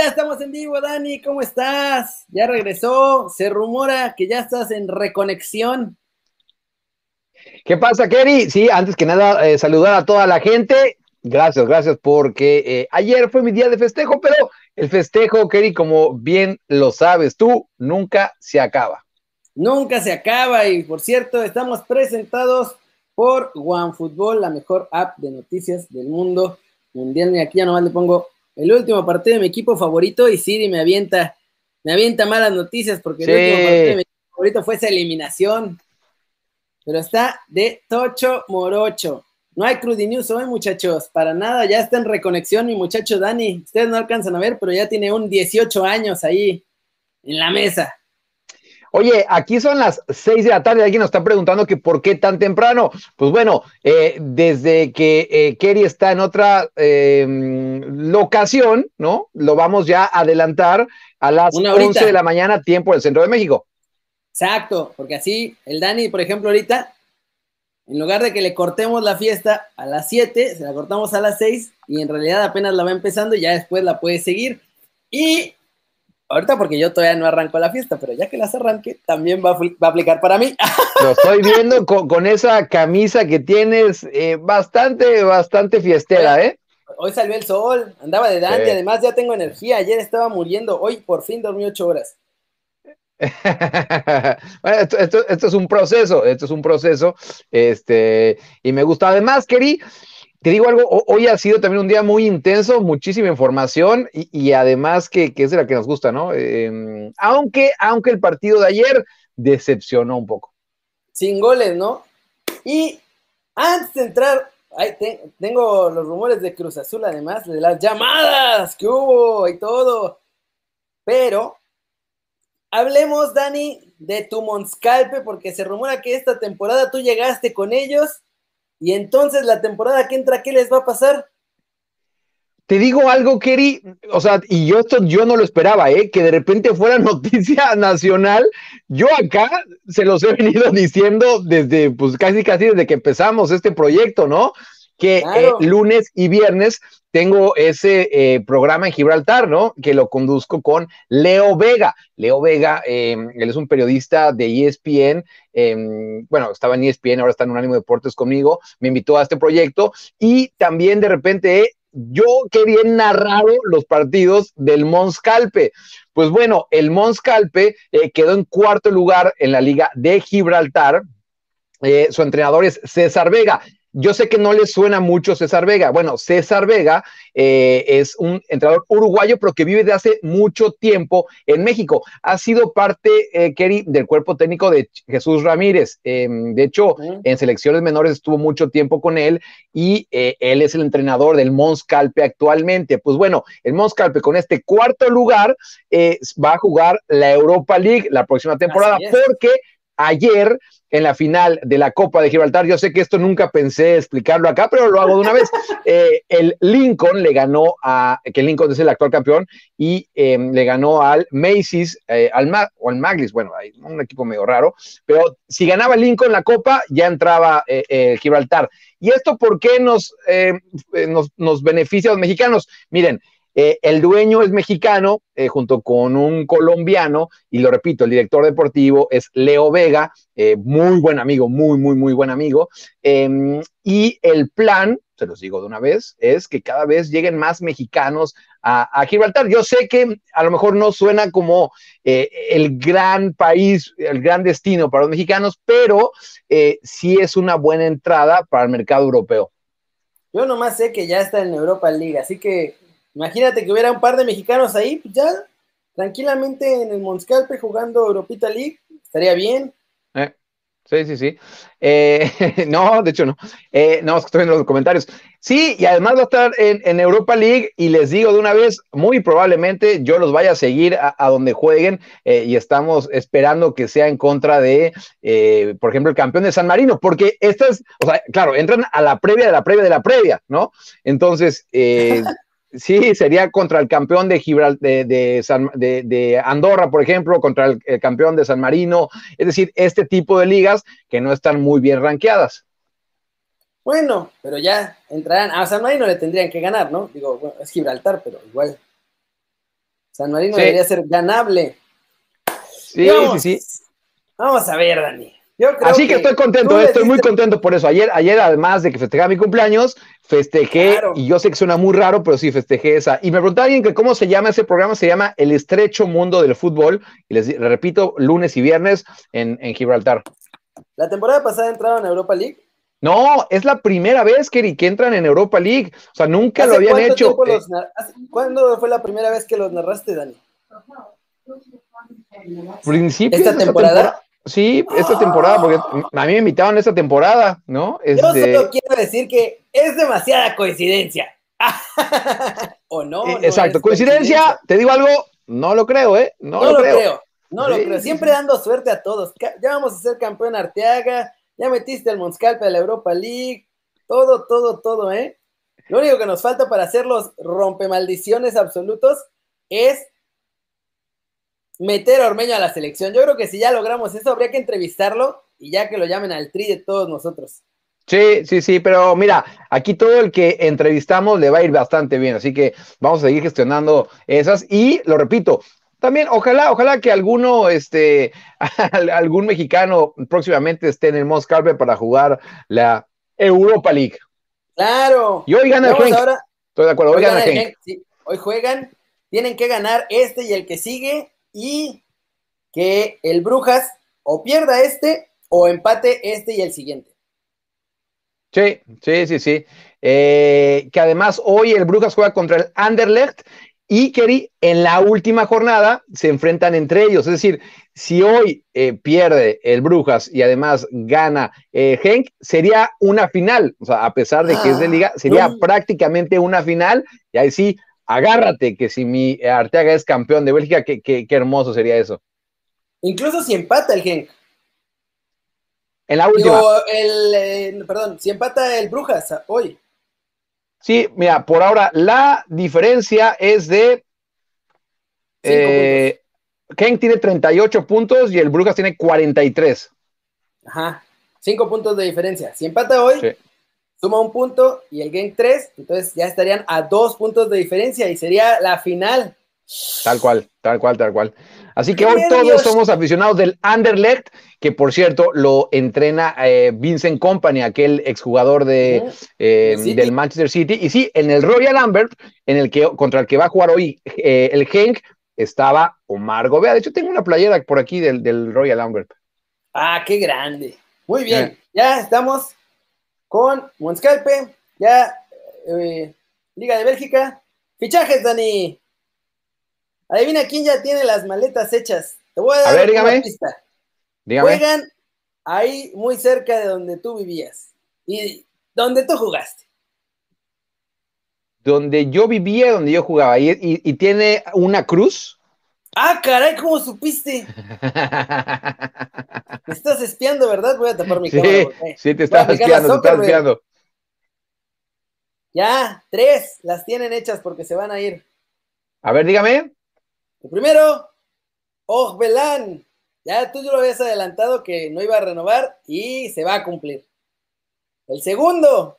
ya estamos en vivo, Dani, ¿cómo estás? Ya regresó, se rumora que ya estás en reconexión. ¿Qué pasa, Kerry? Sí, antes que nada, eh, saludar a toda la gente. Gracias, gracias, porque eh, ayer fue mi día de festejo, pero el festejo, Kerry, como bien lo sabes tú, nunca se acaba. Nunca se acaba y, por cierto, estamos presentados por OneFootball, la mejor app de noticias del mundo mundial. Y aquí ya nomás le pongo el último partido de mi equipo favorito y Siri me avienta, me avienta malas noticias porque el último partido de mi equipo favorito fue esa eliminación. Pero está de Tocho Morocho. No hay Crudy News hoy, muchachos, para nada. Ya está en reconexión mi muchacho Dani. Ustedes no alcanzan a ver, pero ya tiene un 18 años ahí en la mesa. Oye, aquí son las seis de la tarde. Alguien nos está preguntando que por qué tan temprano. Pues bueno, eh, desde que eh, Kerry está en otra em, locación, ¿no? Lo vamos ya a adelantar a las 11 de la mañana, tiempo del centro de México. Exacto, porque así el Dani, por ejemplo, ahorita, en lugar de que le cortemos la fiesta a las 7, se la cortamos a las 6 y en realidad apenas la va empezando y ya después la puede seguir. Y Ahorita porque yo todavía no arranco la fiesta, pero ya que las arranque, también va a, aplicar para mí. Lo estoy viendo con, esa camisa que tienes eh, bastante, bastante fiestera, ¿eh? Hoy salió el sol, andaba de dante, además ya tengo energía, ayer estaba muriendo, hoy por fin dormí ocho horas. bueno, esto, es un proceso, esto es un proceso, este, y me gusta. Además, Keri, te digo algo, hoy ha sido también un día muy intenso, muchísima información y, además que, es de la que nos gusta, ¿no? Em, aunque, aunque el partido de ayer decepcionó un poco. Sin goles, ¿no? Y antes de entrar, ahí tengo los rumores de Cruz Azul, además, de las llamadas que hubo y todo. Pero hablemos, Dani, de tu Monscalpe, porque se rumora que esta temporada tú llegaste con ellos y entonces la temporada que entra, ¿qué les va a pasar? Te digo algo, Kerry, o sea, y yo esto yo no lo esperaba, ¿eh? que de repente fuera noticia nacional. Yo acá se los he venido diciendo desde, pues casi casi desde que empezamos este proyecto, ¿no? Que eh, lunes y viernes tengo ese eh, programa en Gibraltar, ¿no? Que lo conduzco con Leo Vega. Leo Vega, em, él es un periodista de ESPN, em, bueno, estaba en ESPN, ahora está en Unánimo Deportes conmigo, me invitó a este proyecto y también de repente yo quería narrar los partidos del Monscalpe. Pues bueno, el Monscalpe eh, quedó en cuarto lugar en la Liga de Gibraltar. Su entrenador es César Vega. Yo sé que no le suena mucho César Vega. Bueno, César Vega eh, es un entrenador uruguayo, pero que vive de hace mucho tiempo en México. Ha sido parte, eh, Kerry, del cuerpo técnico de Jesús Ramírez. Em, de hecho, en selecciones menores estuvo mucho tiempo con él y eh, él es el entrenador del Mons Calpe actualmente. Pues bueno, el Mons Calpe con este cuarto lugar va a jugar la Europa League la próxima temporada porque ayer en la final de la Copa de Gibraltar. Yo sé que esto nunca pensé explicarlo acá, pero lo hago de una vez. Eh, el Lincoln le ganó a, que Lincoln es el actual campeón, y em, le ganó al Macy's, eh, al o al Maglis, bueno, hay un equipo medio raro, pero si ganaba Lincoln la Copa, ya entraba eh, Gibraltar. ¿Y esto por qué nos, nos, nos beneficia a los mexicanos? Miren, eh, el dueño es mexicano, eh, junto con un colombiano, y lo repito, el director deportivo es Leo Vega, eh, muy buen amigo, muy, muy, muy buen amigo. Em, y el plan, se los digo de una vez, es que cada vez lleguen más mexicanos a, Gibraltar. Yo sé que a lo mejor no suena como el gran país, el gran destino para los mexicanos, pero sí es una buena entrada para el mercado europeo. Yo nomás sé que ya está en Europa League, así que Imagínate que hubiera un par de mexicanos ahí, pues ya tranquilamente en el Monscalpe jugando Europita League, estaría bien. Eh, sí, sí, sí. Eh, no, de hecho no. Eh, no, estoy viendo los comentarios. Sí, y además va a estar en, Europa League y les digo de una vez, muy probablemente yo los vaya a seguir a, donde jueguen y estamos esperando que sea en contra de, por ejemplo, el campeón de San Marino, porque estas, o sea, claro, entran a la previa de la previa de la previa, ¿no? Entonces, Sí, sería contra el campeón de, de, de, Andorra, por ejemplo, contra el, campeón de San Marino. Es decir, este tipo de ligas que no están muy bien rankeadas. Bueno, pero ya entrarán. A San Marino le tendrían que ganar, ¿no? Digo, bueno, es Gibraltar, pero igual. San Marino debería ser ganable. Sí, sí, sí. Vamos a ver, Dani. Así que, estoy contento, eh, estoy muy contento por eso. Ayer, ayer además de que festejaba mi cumpleaños, festejé, y yo sé que suena muy raro, pero sí festejé esa. Y me preguntaba alguien que cómo se llama ese programa, se llama El Estrecho Mundo del Fútbol, y les repito, lunes y viernes en, Gibraltar. ¿La temporada pasada entraron a Europa League? No, es la primera vez que, que entran en Europa League. O sea, nunca lo habían hecho. ¿Cuándo fue la primera vez que los narraste, Dani? Principio ¿Esta temporada? Sí, esta temporada, porque a mí me invitaban esta temporada, ¿no? Yo este solo quiero decir que es demasiada coincidencia. ¿O no? Eh, exacto, coincidencia, te digo algo, no lo creo, ¿eh? No, lo, creo. No lo creo. Siempre dando suerte a todos. Ya vamos a ser campeón Arteaga, ya metiste el Monscalpe de la Europa League, todo, todo, todo, ¿eh? Lo único que nos falta para hacer los rompemaldiciones absolutos es meter a Ormeño a la selección. Yo creo que si ya logramos eso, habría que entrevistarlo y ya que lo llamen al tri de todos nosotros. Sí, sí, sí, pero mira, aquí todo el que entrevistamos le va a ir bastante bien, así que vamos a seguir gestionando esas y lo repito, también ojalá, ojalá que alguno, este, algún mexicano próximamente esté en el Moscarpe para jugar la Europa League. Claro. Y hoy gana el Estoy de acuerdo, hoy, gana el Hoy juegan, tienen que ganar este y el que sigue y que el Brujas o pierda este o empate este y el siguiente. Sí, sí, sí, sí. Eh, que además hoy el Brujas juega contra el Anderlecht y Kerry en la última jornada se enfrentan entre ellos. Es decir, si hoy eh, pierde el Brujas y además gana eh, Henk, sería una final. O sea, a pesar de que es de ah, liga, sería prácticamente una final. Y ahí sí, agárrate que si mi Arteaga es campeón de Bélgica, qué, hermoso sería eso. Incluso si empata el Genk. En la última. el, eh, perdón, si empata el Brujas hoy. Sí, mira, por ahora la diferencia es de. Eh, Genk tiene 38 puntos y el Brujas tiene 43. Ajá, 5 puntos de diferencia. Si empata hoy, suma un punto y el game 3, entonces ya estarían a dos puntos de diferencia y sería la final. Tal cual, tal cual, tal cual. Así que hoy todos somos aficionados del Anderlecht, que por cierto lo entrena eh, Vincent Company, aquel exjugador de, eh, del Manchester City. Y sí, en el Royal Lambert, en el que, contra el que va a jugar hoy eh, el Genk, estaba Omar Gobea. De hecho, tengo una playera por aquí del, del Royal Lambert. Ah, qué grande. Muy bien, ya estamos con Monscalpe, ya eh, Liga de Bélgica. Fichajes, Dani. Adivina quién ya tiene las maletas hechas. Te voy a dar una pista. Juegan ahí muy cerca de donde tú vivías y donde tú jugaste. Donde yo vivía, donde yo jugaba. y tiene una cruz? Ah, caray, ¿cómo supiste? Me estás espiando, ¿verdad? Voy a tapar mi cámara. Sí, te estás espiando, te estás espiando. Ya, tres las tienen hechas porque se van a ir. A ver, dígame. El primero, Ojbelán. Ya tú ya lo habías adelantado que no iba a renovar y se va a cumplir. El segundo,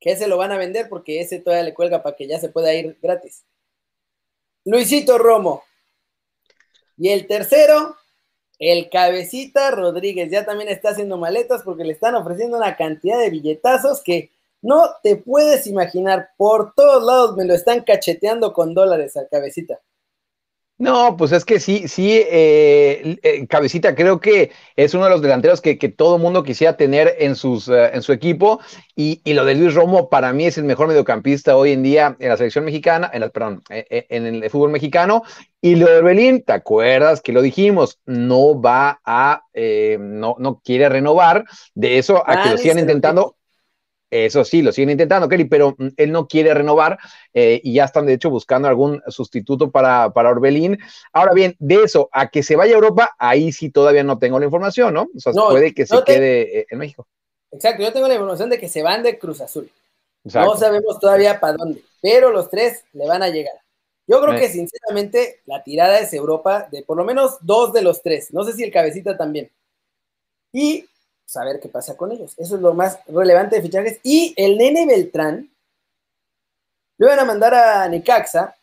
que se lo van a vender porque ese todavía le cuelga para que ya se pueda ir gratis. Luisito Romo. Y el tercero, el cabecita Rodríguez, ya también está haciendo maletas porque le están ofreciendo una cantidad de billetazos que no te puedes imaginar. Por todos lados me lo están cacheteando con dólares al cabecita. No, pues es que sí, sí, eh, eh, Cabecita creo que es uno de los delanteros que, que todo mundo quisiera tener en, sus, eh, en su equipo y, y, lo de Luis Romo para mí es el mejor mediocampista hoy en día en la selección mexicana, en perdón, en el fútbol mexicano y lo de Orbelín, ¿te acuerdas que lo dijimos? No va a, no, no quiere renovar, de eso a que lo sigan intentando eso sí, lo siguen intentando, Kelly, pero mm, él no quiere renovar eh, y ya están de hecho buscando algún sustituto para, para Orbelín. Ahora bien, de eso a que se vaya a Europa, ahí sí todavía no tengo la información, ¿no? O sea, puede que se quede eh, en México. Exacto, yo tengo la información de que se van de Cruz Azul. No sabemos todavía para dónde, pero los tres le van a llegar. Yo creo que sinceramente la tirada es Europa de por lo menos dos de los tres. No sé si el cabecita también. Y saber qué pasa con ellos. Eso es lo más relevante de fichajes. Y el nene Beltrán lo iban a mandar a Necaxa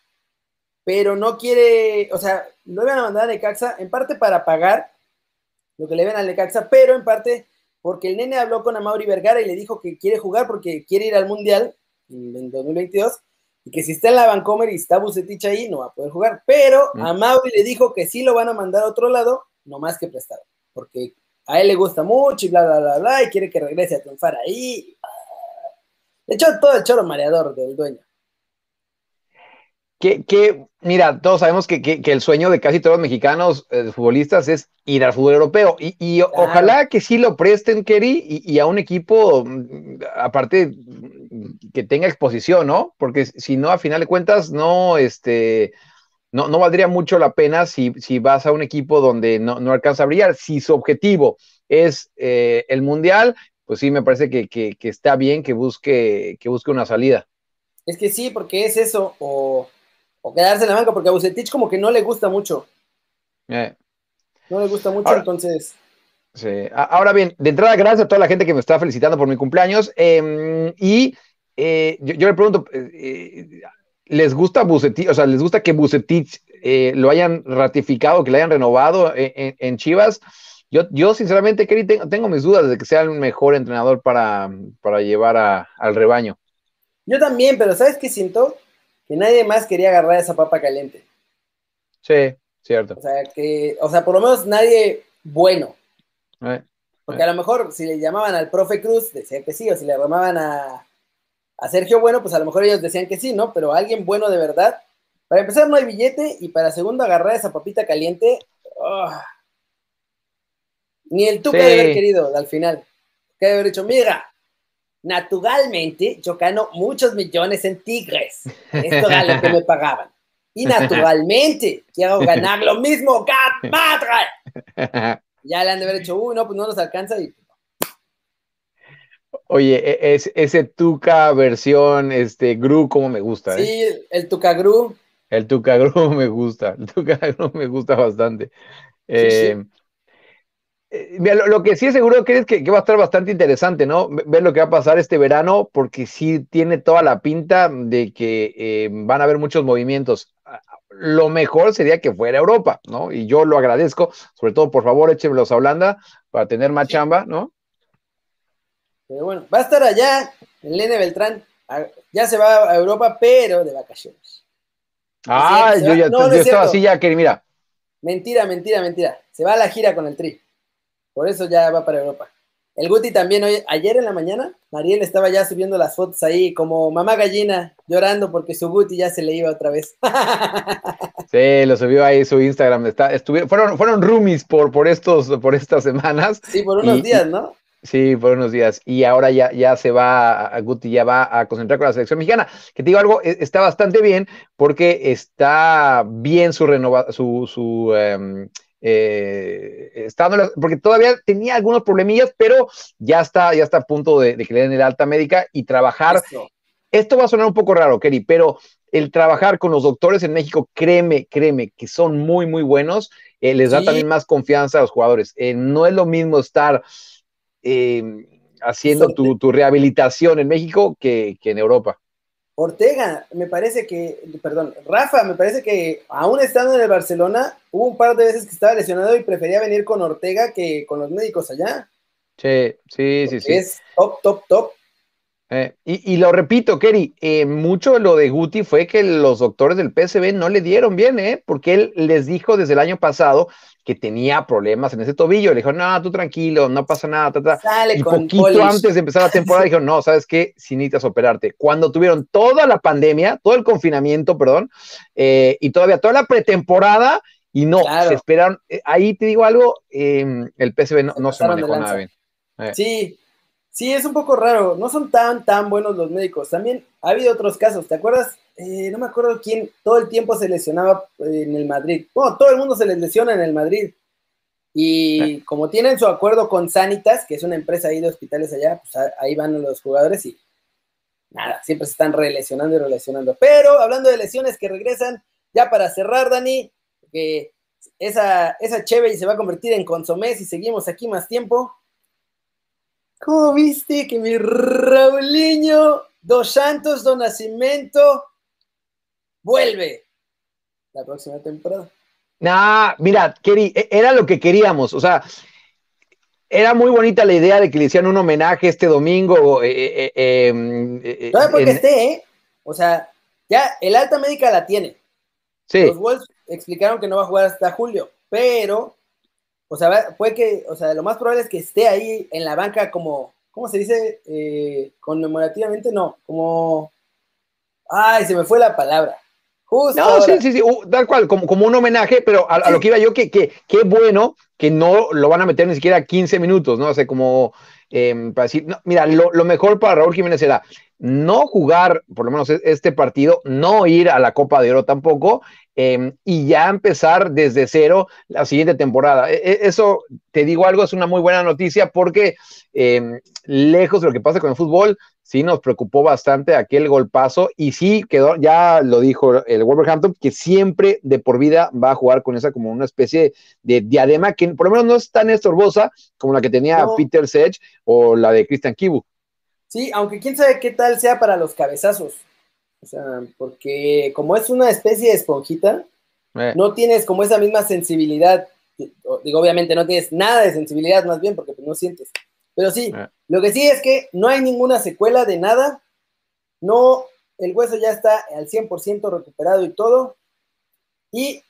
pero no quiere, o sea, lo iban a mandar a Necaxa en parte para pagar lo que le ven al Necaxa, pero en parte porque el nene habló con Amaury Vergara y le dijo que quiere jugar porque quiere ir al Mundial en 2022 y que si está en la Vancomer y está Bucetich ahí, no va a poder jugar. Pero a Mauri le dijo que sí lo van a mandar a otro lado, no más que prestado, porque a él le gusta mucho y bla, bla, bla, bla, y quiere que regrese a triunfar ahí. De hecho, todo el choro mareador del dueño. Que, mira, todos sabemos que, el sueño de casi todos los mexicanos eh, futbolistas es ir al fútbol europeo. Y, ojalá que sí lo presten, Kerry, y, a un equipo, mm, aparte, que tenga exposición, ¿no? Porque si no, a final de cuentas, no, este, no, no valdría mucho la pena si, si vas a un equipo donde no, no alcanza a brillar. Si su objetivo es eh, el mundial, pues sí, me parece que, que, está bien que busque, que busque una salida. Es que sí, porque es eso, o o quedarse en la banca, porque a Bucetich como que no le gusta mucho. Eh. No le gusta mucho, entonces. Sí. Ahora bien, de entrada, gracias a toda la gente que me está felicitando por mi cumpleaños. Em, y eh, yo, le pregunto, eh, ¿les gusta Bucetich? O sea, ¿les gusta que Bucetich lo hayan ratificado, que lo hayan renovado en, Chivas? Yo, yo sinceramente, Kerry, tengo, mis dudas de que sea el mejor entrenador para, para llevar al rebaño. Yo también, pero ¿sabes qué siento? que nadie más quería agarrar esa papa caliente. Sí, cierto. O sea, que, o sea, por lo menos nadie bueno. Eh, Porque a lo mejor si le llamaban al profe Cruz, decían que sí, o si le llamaban a, Sergio Bueno, pues a lo mejor ellos decían que sí, ¿no? Pero alguien bueno de verdad. Para empezar, no hay billete, y para segundo, agarrar esa papita caliente. ¡ah! Ni el Tuca de haber querido al final. Que haber dicho, mira, Naturalmente, yo gano muchos millones en Tigres. Esto era lo que me pagaban. Y naturalmente, quiero ganar lo mismo, ¡Gat madre! Ya le han de haber hecho, uy, no, pues no nos alcanza y. Oye, e, es, ese Tuca versión este, Gru, como me gusta. ¿eh? Sí, el Tuca Gru. El Tuca Gru me gusta. El Tuca Gru me gusta bastante. Eh, eh, lo, que sí es seguro que es que, va a estar bastante interesante, ¿no? Ver lo que va a pasar este verano, porque sí tiene toda la pinta de que eh, van a haber muchos movimientos. Lo mejor sería que fuera Europa, ¿no? Y yo lo agradezco, sobre todo, por favor, échenmelos a Holanda para tener más chamba, ¿no? Pero bueno, va a estar allá, el Lene Beltrán, ya se va a Europa, pero de vacaciones. Ah, yo ya estaba así ya, que mira. Mentira, mentira, mentira. Se va a la gira con el Tri. Por eso ya va para Europa. El Guti también, hoy, ayer en la mañana, Mariel estaba ya subiendo las fotos ahí como mamá gallina llorando porque su Guti ya se le iba otra vez. Sí, lo subió ahí su Instagram. Está, fueron, fueron roomies por, por, estos, por estas semanas. Sí, por unos días, ¿no? Sí, unos días. Y ahora ya, ya se va, a Guti ya va a concentrar con la selección mexicana. Que te digo algo, e, está bastante bien porque está bien su renovación, su, su em, eh, porque todavía tenía algunos problemillas, pero ya está, ya está a punto de, que le den el alta médica y trabajar. Esto. va a sonar un poco raro, Kerry, pero el trabajar con los doctores en México, créeme, créeme, que son muy, muy buenos, eh, les da también más confianza a los jugadores. Eh, no es lo mismo estar haciendo tu, tu, rehabilitación en México que, que en Europa. Ortega, me parece que, perdón, Rafa, me parece que aún estando en el Barcelona, hubo un par de veces que estaba lesionado y prefería venir con Ortega que con los médicos allá. Sí, sí, sí, sí. Es top, top, top. Eh, y, lo repito, Kerry, eh, mucho lo de Guti fue que los doctores del PSB no le dieron bien, ¿eh? Porque él les dijo desde el año pasado que tenía problemas en ese tobillo. Le dijo, no, tú tranquilo, no pasa nada. y poquito antes de empezar la temporada dijo, no, ¿sabes qué? Si necesitas operarte. Cuando tuvieron toda la pandemia, todo el confinamiento, perdón, eh, y todavía toda la pretemporada, y no, se esperaron. Eh, ahí te digo algo, el PSV no, no se manejó nada bien. Sí, sí, es un poco raro. No son tan, tan buenos los médicos. También ha habido otros casos. ¿Te acuerdas eh, no me acuerdo quién, todo el tiempo se lesionaba en el Madrid. Bueno, todo el mundo se les lesiona en el Madrid. Y como tienen su acuerdo con Sanitas, que es una empresa ahí de hospitales allá, pues ahí van los jugadores y nada, siempre se están relesionando y relesionando. Pero hablando de lesiones que regresan, ya para cerrar, Dani, que esa, esa Chevy se va a convertir en consomé si seguimos aquí más tiempo. ¿Cómo viste que mi Raulinho, Dos Santos, Don Nacimiento, vuelve. la próxima temporada. Nah, mira, e, era lo que queríamos. O sea, era muy bonita la idea de que le hicieran un homenaje este domingo. Eh, eh, em, porque esté, ¿eh? O sea, ya el alta médica la tiene. Sí. Los Wolves explicaron que no va a jugar hasta julio, pero, o sea, puede que, o sea, lo más probable es que esté ahí en la banca como, ¿cómo se dice? Eh, conmemorativamente, no, como, ay, se me fue la palabra. Justo no, sí, sí, sí, tal cual, como, como un homenaje, pero a, lo que iba yo, que qué que bueno que no lo van a meter ni siquiera 15 minutos, ¿no? O sea, como em, para decir, no, mira, lo, lo, mejor para Raúl Jiménez era no jugar, por lo menos e, este partido, no ir a la Copa de Oro tampoco, em, y ya empezar desde cero la siguiente temporada. E, e, eso, te digo algo, es una muy buena noticia porque em, lejos de lo que pasa con el fútbol, sí nos preocupó bastante aquel golpazo y sí quedó, ya lo dijo el Wolverhampton, que siempre de por vida va a jugar con esa como una especie de diadema que por lo menos no es tan estorbosa como la que tenía Peter Sedge o la de Christian Kibu. Sí, aunque quién sabe qué tal sea para los cabezazos. O sea, porque como es una especie de esponjita, eh. no tienes como esa misma sensibilidad. Digo, obviamente no tienes nada de sensibilidad más bien porque no sientes. Pero sí, eh. lo que sí es que no hay ninguna secuela de nada. No, el hueso ya está al 100% recuperado y todo. Y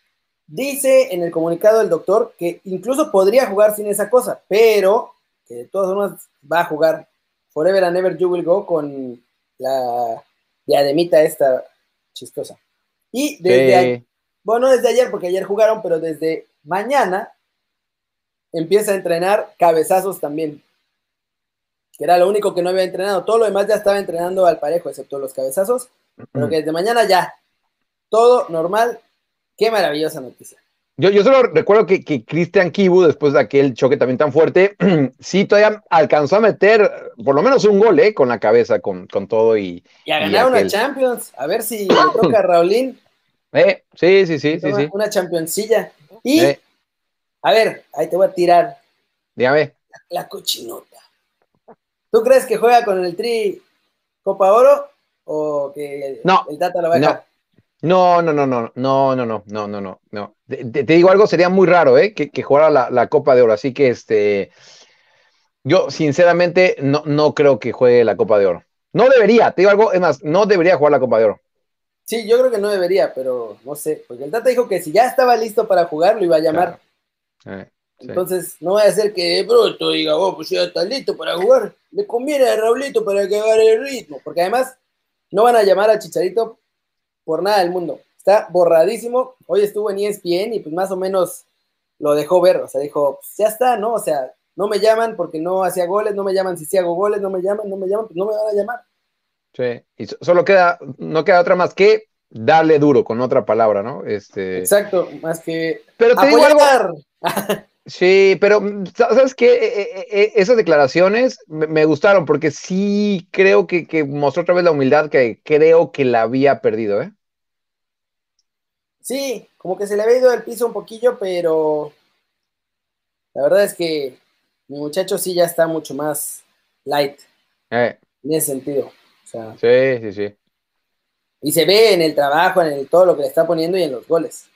dice en el comunicado el doctor que incluso podría jugar sin esa cosa, pero de todas formas va a jugar Forever and Ever You Will Go con la diademita esta chistosa. Y desde, bueno, desde ayer, porque ayer jugaron, pero desde mañana empieza a entrenar cabezazos también. Que era lo único que no había entrenado. Todo lo demás ya estaba entrenando al parejo, excepto los cabezazos. Pero que desde mañana ya. Todo normal. Qué maravillosa noticia. Yo, yo solo recuerdo que, que Christian Kibu, después de aquel choque también tan fuerte, sí todavía alcanzó a meter por lo menos un gol, ¿eh? Con la cabeza, con, con todo y. Y a ganar una Champions. A ver si le toca a Raulín. Eh, sí, sí, sí, sí, sí. Una championcilla. Y, eh. a ver, ahí te voy a tirar. Dígame. La, cochinota. ¿Tú crees que juega con el Tri Copa Oro o que no, el Tata lo va a dejar? No, no, no, no, no, no, no, no, no, no, no. Te, digo algo, sería muy raro, ¿eh? Que, que jugara la, Copa de Oro. Así que, este, yo sinceramente no, no creo que juegue la Copa de Oro. No debería, te digo algo, es más, no debería jugar la Copa de Oro. Sí, yo creo que no debería, pero no sé, porque el Tata dijo que si ya estaba listo para jugar, lo iba a llamar. Eh, Entonces, no va a ser que bruto diga, oh, pues ya está listo para jugar. Le conviene a Raulito para que agarre el ritmo, porque además no van a llamar a Chicharito por nada del mundo. Está borradísimo. Hoy estuvo en ESPN y pues más o menos lo dejó ver. O sea, dijo, pues ya está, ¿no? O sea, no me llaman porque no hacía goles, no me llaman si sí hago goles, no me llaman, no me llaman, pues no me van a llamar. Sí, y solo queda, no queda otra más que darle duro, con otra palabra, ¿no? Este... Exacto, más que pero te digo algo, Sí, pero ¿sabes qué? E, e, e, esas declaraciones me, gustaron porque sí creo que, que, mostró otra vez la humildad que creo que la había perdido, ¿eh? Sí, como que se le había ido el piso un poquillo, pero la verdad es que mi muchacho sí ya está mucho más light. Eh. En ese sentido. sí, sí, sí. Y se ve en el trabajo, en el, todo lo que le está poniendo y en los goles.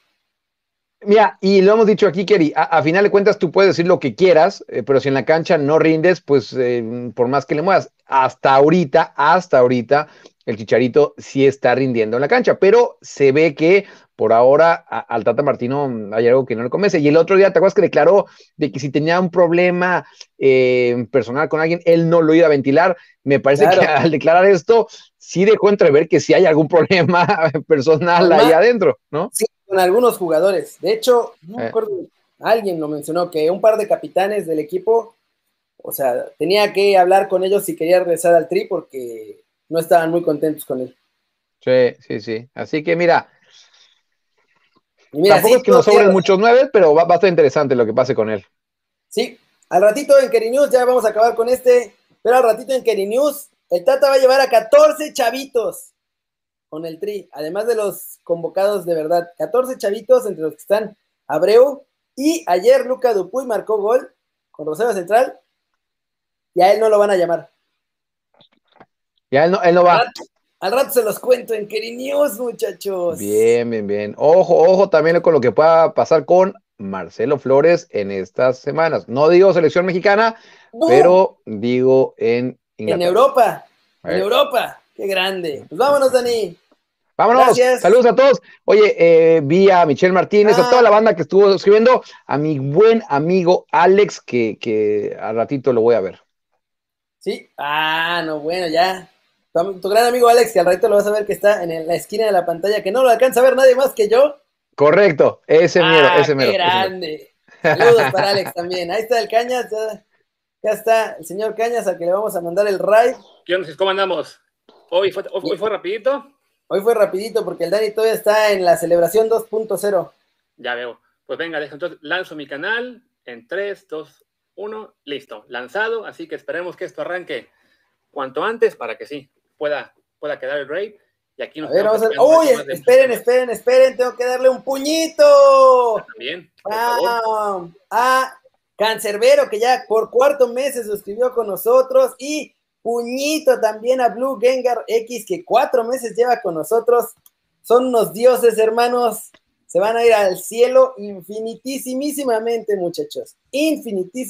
Mira, y lo hemos dicho aquí, Kerry, a, final de cuentas tú puedes decir lo que quieras, eh, pero si en la cancha no rindes, pues eh, por más que le muevas, hasta ahorita, hasta ahorita, el Chicharito sí está rindiendo en la cancha, pero se ve que por ahora al Tata Martino hay algo que no le convence. Y el otro día, ¿te acuerdas que declaró de que si tenía un problema eh, personal con alguien, él no lo iba a ventilar? Me parece que al declarar esto, sí dejó entrever que sí hay algún problema personal ahí adentro, ¿no? Sí, con algunos jugadores. De hecho, no me eh. acuerdo, alguien lo mencionó, que un par de capitanes del equipo, o sea, tenía que hablar con ellos si quería regresar al tri porque no estaban muy contentos con él. Sí, sí, sí. Así que mira, tampoco es que nos sobren muchos nueve, pero va, a estar interesante lo que pase con él. Sí, al ratito en Keri News ya vamos a acabar con este, pero al ratito en Keri News el Tata va a llevar a 14 chavitos con el Tri, además de los convocados de verdad. 14 chavitos entre los que están Abreu y ayer Luca Dupuy marcó gol con Rosario Central y a él no lo van a llamar. Ya él no, él no va. Al rato se los cuento en News, muchachos. Bien, bien, bien. Ojo, ojo también con lo que pueda pasar con Marcelo Flores en estas semanas. No digo selección mexicana, pero digo en En Europa. En Europa. Qué grande. Pues vámonos, Dani. Vámonos. Saludos a todos. Oye, eh, vi a Michelle Martínez, a toda la ah. banda que estuvo escribiendo, a mi buen amigo Alex, que, que al ratito lo voy a ver. Sí. Ah, no, bueno, ya. Tu, gran amigo Alex, que al ratito lo vas a ver que está en la esquina de la pantalla, que no lo alcanza a ver nadie más que yo. Correcto, ese mero, ah, ese mero. Qué grande. Saludos para Alex también. Ahí está el Cañas, ya, está el señor Cañas al que le vamos a mandar el raid. ¿Qué onda? ¿Cómo andamos? Hoy fue, hoy fue rapidito. Hoy fue rapidito porque el Dani todavía está en la celebración 2.0. Ya veo. Pues venga, entonces lanzo mi canal en 3, 2, 1, listo, lanzado, así que esperemos que esto arranque cuanto antes para que sí, pueda, pueda quedar el raid. Y aquí nos a ver, vamos a... ¡Uy! Esperen, esperen, esperen, tengo que darle un puñito. También. Ah, a Cancerbero, que ya por cuarto mes se suscribió con nosotros. Y puñito también a Blue Gengar X, que cuatro meses lleva con nosotros. Son unos dioses, hermanos. Se van a ir al cielo infinitísimamente, muchachos. Infinitísimamente.